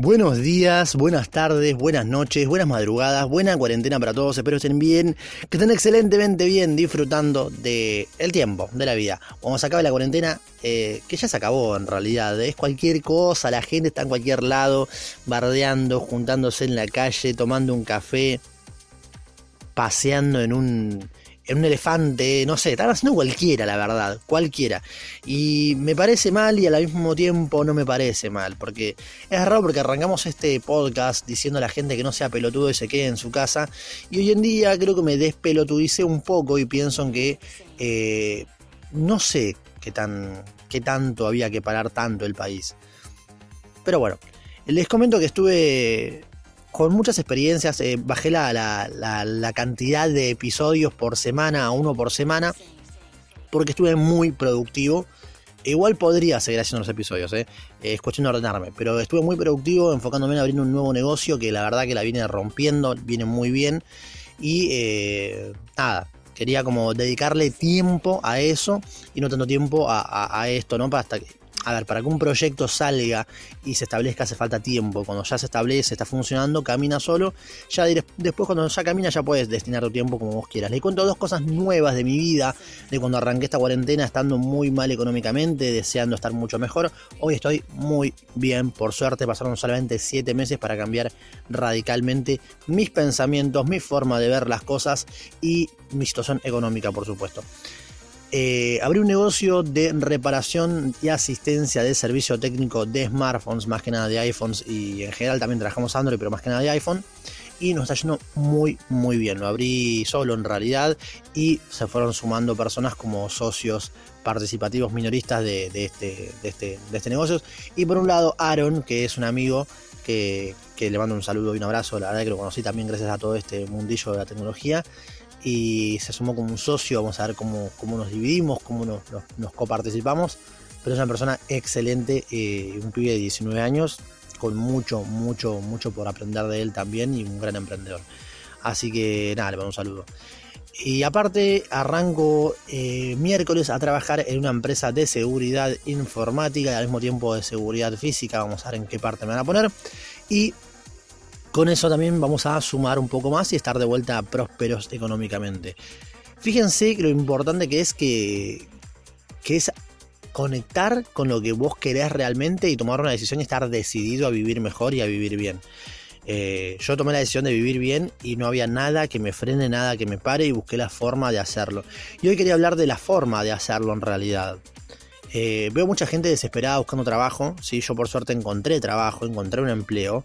Buenos días, buenas tardes, buenas noches, buenas madrugadas, buena cuarentena para todos. Espero estén bien, que estén excelentemente bien disfrutando del el tiempo, de la vida. Cuando se acabe la cuarentena, eh, que ya se acabó en realidad, es cualquier cosa, la gente está en cualquier lado, bardeando, juntándose en la calle, tomando un café, paseando en un, en un elefante, no sé, están haciendo cualquiera, la verdad, cualquiera. Y me parece mal y al mismo tiempo no me parece mal, porque es raro porque arrancamos este podcast diciendo a la gente que no sea pelotudo y se quede en su casa, y hoy en día creo que me despelotudice un poco y pienso en que eh, no sé qué, tan, qué tanto había que parar tanto el país. Pero bueno, les comento que estuve con muchas experiencias, eh, bajé la, la, cantidad de episodios por semana a uno por semana, porque estuve muy productivo. Igual podría seguir haciendo los episodios, eh. eh. es cuestión de ordenarme, pero estuve muy productivo enfocándome en abrir un nuevo negocio que la verdad que la viene rompiendo, viene muy bien. Y eh, nada, quería como dedicarle tiempo a eso y no tanto tiempo a, a esto, ¿no? Hasta que a ver, para que un proyecto salga y se establezca hace falta tiempo. Cuando ya se establece, está funcionando, camina solo. Ya después cuando ya camina ya puedes destinar tu tiempo como vos quieras. Le cuento dos cosas nuevas de mi vida, de cuando arranqué esta cuarentena estando muy mal económicamente, deseando estar mucho mejor. Hoy estoy muy bien, por suerte pasaron solamente 7 meses para cambiar radicalmente mis pensamientos, mi forma de ver las cosas y mi situación económica, por supuesto. Eh, abrí un negocio de reparación y asistencia de servicio técnico de smartphones, más que nada de iPhones y en general también trabajamos Android, pero más que nada de iPhone. Y nos está yendo muy, muy bien. Lo abrí solo en realidad y se fueron sumando personas como socios participativos minoristas de, este, de, este, de este negocio. Y por un lado, Aaron, que es un amigo que, que le mando un saludo y un abrazo. La verdad que lo conocí también gracias a todo este mundillo de la tecnología y se sumó como un socio, vamos a ver cómo, cómo nos dividimos, cómo nos, nos, coparticipamos, pero es una persona excelente, eh, un pibe de 19 años, con mucho, mucho, mucho por aprender de él también y un gran emprendedor. Así que nada, le mando un saludo. Y aparte arranco eh, miércoles a trabajar en una empresa de seguridad informática y al mismo tiempo de seguridad física. Vamos a ver en qué parte me van a poner. Y con eso también vamos a sumar un poco más y estar de vuelta prósperos económicamente. Fíjense lo importante que es que, es conectar con lo que vos querés realmente y tomar una decisión y estar decidido a vivir mejor y a vivir bien. Eh, yo tomé la decisión de vivir bien y no había nada que me frene, nada que me pare y busqué la forma de hacerlo. Y hoy quería hablar de la forma de hacerlo en realidad. Eh, veo mucha gente desesperada buscando trabajo. ¿sí? Yo por suerte encontré trabajo, encontré un empleo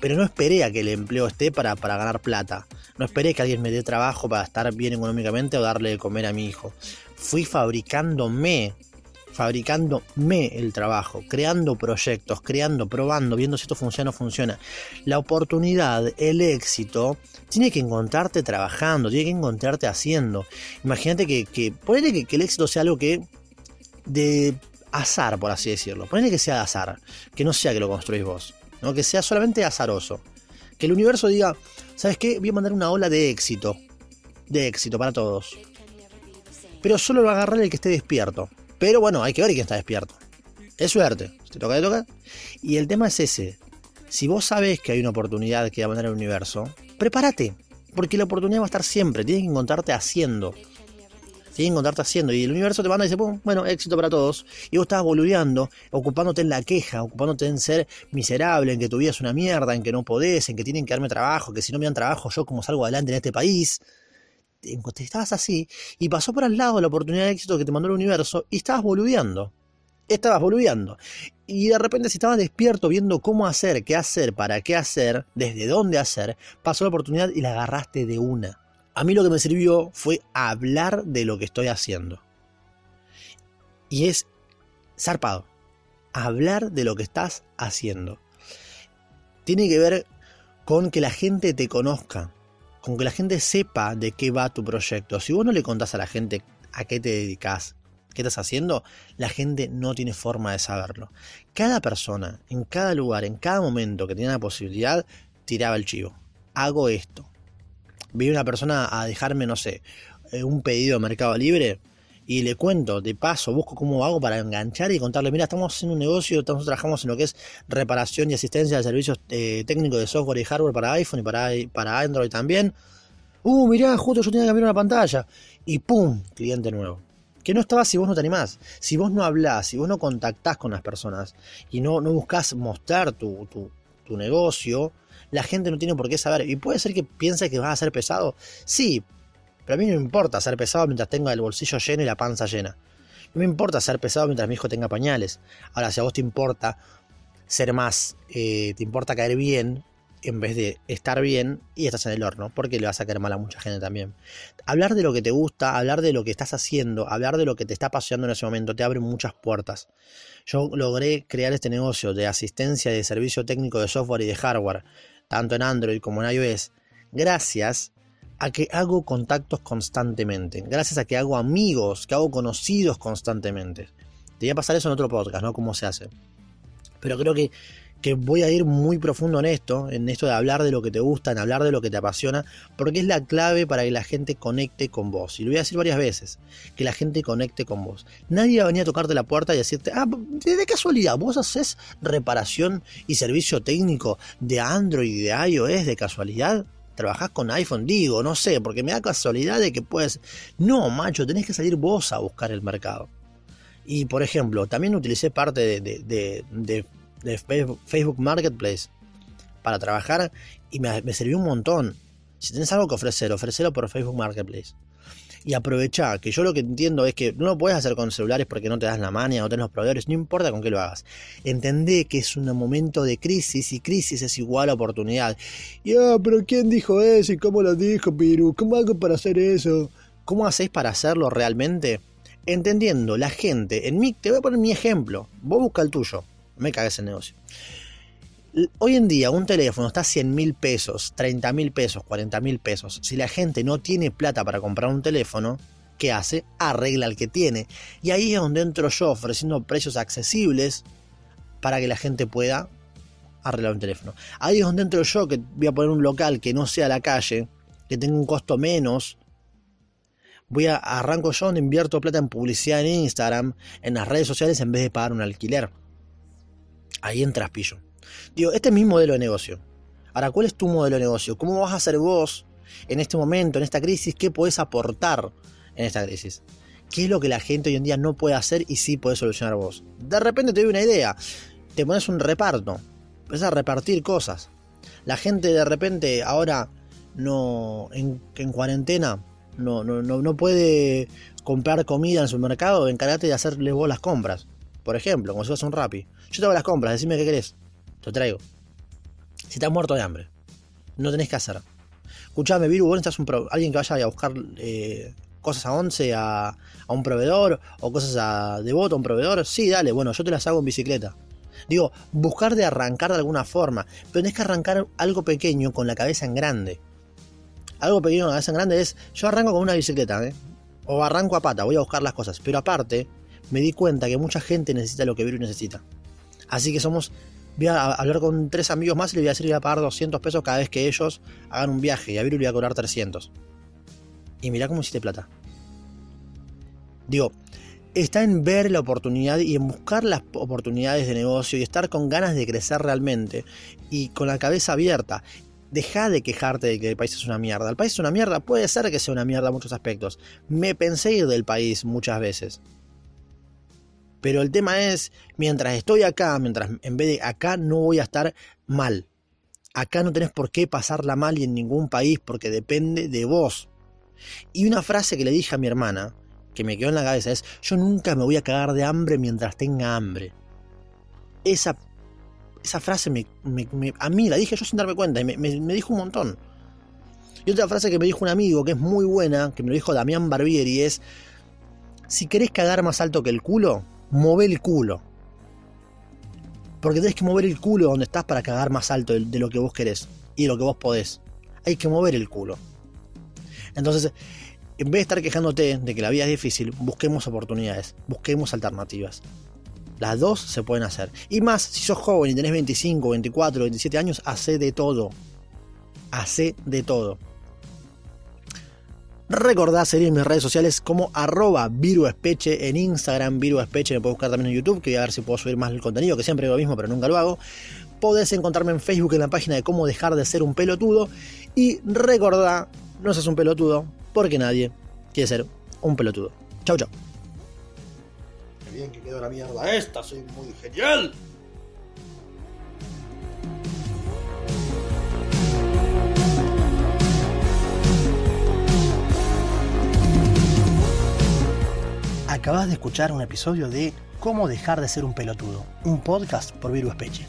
pero no esperé a que el empleo esté para, para ganar plata. No esperé que alguien me dé trabajo para estar bien económicamente o darle de comer a mi hijo. Fui fabricándome fabricándome el trabajo, creando proyectos, creando, probando, viendo si esto funciona o no funciona. La oportunidad, el éxito, tiene que encontrarte trabajando, tiene que encontrarte haciendo. Imagínate que, que que, el éxito sea algo que de azar, por así decirlo. Ponele que sea de azar, que no sea que lo construís vos que sea solamente azaroso. Que el universo diga, ¿sabes qué? Voy a mandar una ola de éxito. De éxito para todos. Pero solo lo va a agarrar el que esté despierto. Pero bueno, hay que ver quién está despierto. Es suerte. te toca, de toca. Y el tema es ese. Si vos sabes que hay una oportunidad que va a mandar el universo, prepárate. Porque la oportunidad va a estar siempre. Tienes que encontrarte haciendo que encontrarte haciendo. Y el universo te manda y dice, bueno, éxito para todos. Y vos estás boludeando, ocupándote en la queja, ocupándote en ser miserable, en que tu vida es una mierda, en que no podés, en que tienen que darme trabajo, que si no me dan trabajo, yo como salgo adelante en este país. Te estabas así y pasó por al lado la oportunidad de éxito que te mandó el universo y estabas boludeando. Estabas boludeando. Y de repente, si estabas despierto viendo cómo hacer, qué hacer, para qué hacer, desde dónde hacer, pasó la oportunidad y la agarraste de una a mí lo que me sirvió fue hablar de lo que estoy haciendo. Y es zarpado. Hablar de lo que estás haciendo. Tiene que ver con que la gente te conozca, con que la gente sepa de qué va tu proyecto. Si vos no le contás a la gente a qué te dedicas, qué estás haciendo, la gente no tiene forma de saberlo. Cada persona, en cada lugar, en cada momento que tenía la posibilidad, tiraba el chivo. Hago esto, vi una persona a dejarme, no sé, eh, un pedido de Mercado Libre y le cuento, de paso, busco cómo hago para enganchar y contarle, mira, estamos en un negocio, nosotros trabajamos en lo que es reparación y asistencia de servicios eh, técnicos de software y hardware para iPhone y para, para Android también. Uh, mirá, justo yo tenía que cambiar una pantalla. Y ¡pum! Cliente nuevo. Que no estaba si vos no te animás, si vos no hablás, si vos no contactás con las personas y no, no buscas mostrar tu, tu, tu negocio, la gente no tiene por qué saber. Y puede ser que piense que vas a ser pesado. Sí, pero a mí no me importa ser pesado mientras tenga el bolsillo lleno y la panza llena. No me importa ser pesado mientras mi hijo tenga pañales. Ahora, si a vos te importa ser más, eh, te importa caer bien en vez de estar bien y estás en el horno, porque le vas a caer mal a mucha gente también. Hablar de lo que te gusta, hablar de lo que estás haciendo, hablar de lo que te está apasionando en ese momento, te abre muchas puertas. Yo logré crear este negocio de asistencia de servicio técnico de software y de hardware, tanto en Android como en iOS, gracias a que hago contactos constantemente, gracias a que hago amigos, que hago conocidos constantemente. Te voy a pasar eso en otro podcast, ¿no? Cómo se hace. Pero creo que, que voy a ir muy profundo en esto, en esto de hablar de lo que te gusta, en hablar de lo que te apasiona, porque es la clave para que la gente conecte con vos. Y lo voy a decir varias veces, que la gente conecte con vos. Nadie va a venir a tocarte la puerta y decirte, ah, de casualidad, vos haces reparación y servicio técnico de Android y de iOS de casualidad trabajás con iPhone, digo, no sé, porque me da casualidad de que puedes... No, macho, tenés que salir vos a buscar el mercado. Y por ejemplo, también utilicé parte de, de, Facebook Marketplace para trabajar y me, me, sirvió un montón. Si tenés algo que ofrecer, ofrecelo por Facebook Marketplace y aprovecha, que yo lo que entiendo es que no lo puedes hacer con celulares porque no te das la mania, no tenés los proveedores, no importa con qué lo hagas. Entendé que es un momento de crisis y crisis es igual a oportunidad. Ya, pero ¿quién dijo eso y cómo lo dijo, Piru? ¿Cómo hago para hacer eso? ¿Cómo hacéis para hacerlo realmente? Entendiendo, la gente, en mí, te voy a poner mi ejemplo, vos busca el tuyo, me cagues el negocio. Hoy en día un teléfono está a 100 mil pesos, 30 mil pesos, 40 mil pesos. Si la gente no tiene plata para comprar un teléfono, ¿qué hace? Arregla el que tiene. Y ahí es donde entro yo ofreciendo precios accesibles para que la gente pueda arreglar un teléfono. Ahí es donde entro yo que voy a poner un local que no sea la calle, que tenga un costo menos. Voy a arranco yo donde invierto plata en publicidad en Instagram, en las redes sociales en vez de pagar un alquiler. Ahí entras pillo. Digo, este es mi modelo de negocio. Ahora, ¿cuál es tu modelo de negocio? ¿Cómo vas a hacer vos en este momento, en esta crisis? ¿Qué podés aportar en esta crisis? ¿Qué es lo que la gente hoy en día no puede hacer y sí puede solucionar vos? De repente te doy una idea. Te pones un reparto. Empiezas a repartir cosas. La gente de repente ahora no en, cuarentena no, no, no, puede comprar comida en su mercado, encárgate de hacerle vos las compras. Por ejemplo, como si fuese un rapi. Yo te hago las compras, decime qué querés. Te traigo. Si estás muerto de hambre, no tenés que hacer. Escuchame, Viru, vos un alguien que vaya a buscar eh, cosas a 11 a, un proveedor o cosas a Devoto a un proveedor. Sí, dale, bueno, yo te las hago en bicicleta. Digo, buscar de arrancar de alguna forma, pero tenés que arrancar algo pequeño con la cabeza en grande. Algo pequeño con la cabeza en grande es, yo arranco con una bicicleta, ¿eh? o arranco a pata, voy a buscar las cosas, pero aparte me di cuenta que mucha gente necesita lo que Viru necesita. Así que somos voy a hablar con tres amigos más y le voy a decir que voy a pagar 200 pesos cada vez que ellos hagan un viaje y a Viru le voy a cobrar 300. Y mira cómo hiciste plata. Digo, está en ver la oportunidad y en buscar las oportunidades de negocio y estar con ganas de crecer realmente y con la cabeza abierta. Deja de quejarte de que el país es una mierda. El país es una mierda, puede ser que sea una mierda en muchos aspectos. Me pensé ir del país muchas veces. Pero el tema es, mientras estoy acá, mientras en vez de acá no voy a estar mal. Acá no tenés por qué pasarla mal y en ningún país porque depende de vos. Y una frase que le dije a mi hermana, que me quedó en la cabeza, es, yo nunca me voy a cagar de hambre mientras tenga hambre. Esa, esa frase me, a mí la dije yo sin darme cuenta y me, me dijo un montón. Y otra frase que me dijo un amigo que es muy buena, que me lo dijo Damián Barbieri, es, si querés cagar más alto que el culo, mover el culo. Porque tenés que mover el culo donde estás para cagar más alto de, lo que vos querés y de lo que vos podés. Hay que mover el culo. Entonces, en vez de estar quejándote de que la vida es difícil, busquemos oportunidades, busquemos alternativas. Las dos se pueden hacer. Y más, si sos joven y tenés 25, 24, 27 años, hace de todo. Hace de todo. Recordá seguir mis redes sociales como arroba viruespeche en Instagram, viruespeche, me puedes buscar también en YouTube, que voy a ver si puedo subir más el contenido, que siempre digo lo mismo, pero nunca lo hago. Podés encontrarme en Facebook en la página de cómo dejar de ser un pelotudo. Y recordá, no seas un pelotudo, porque nadie quiere ser un pelotudo. Chau, chau. Qué bien que quedó la mierda esta, soy muy genial. Acabas de escuchar un episodio de Cómo dejar de ser un pelotudo, un podcast por Virus Peche.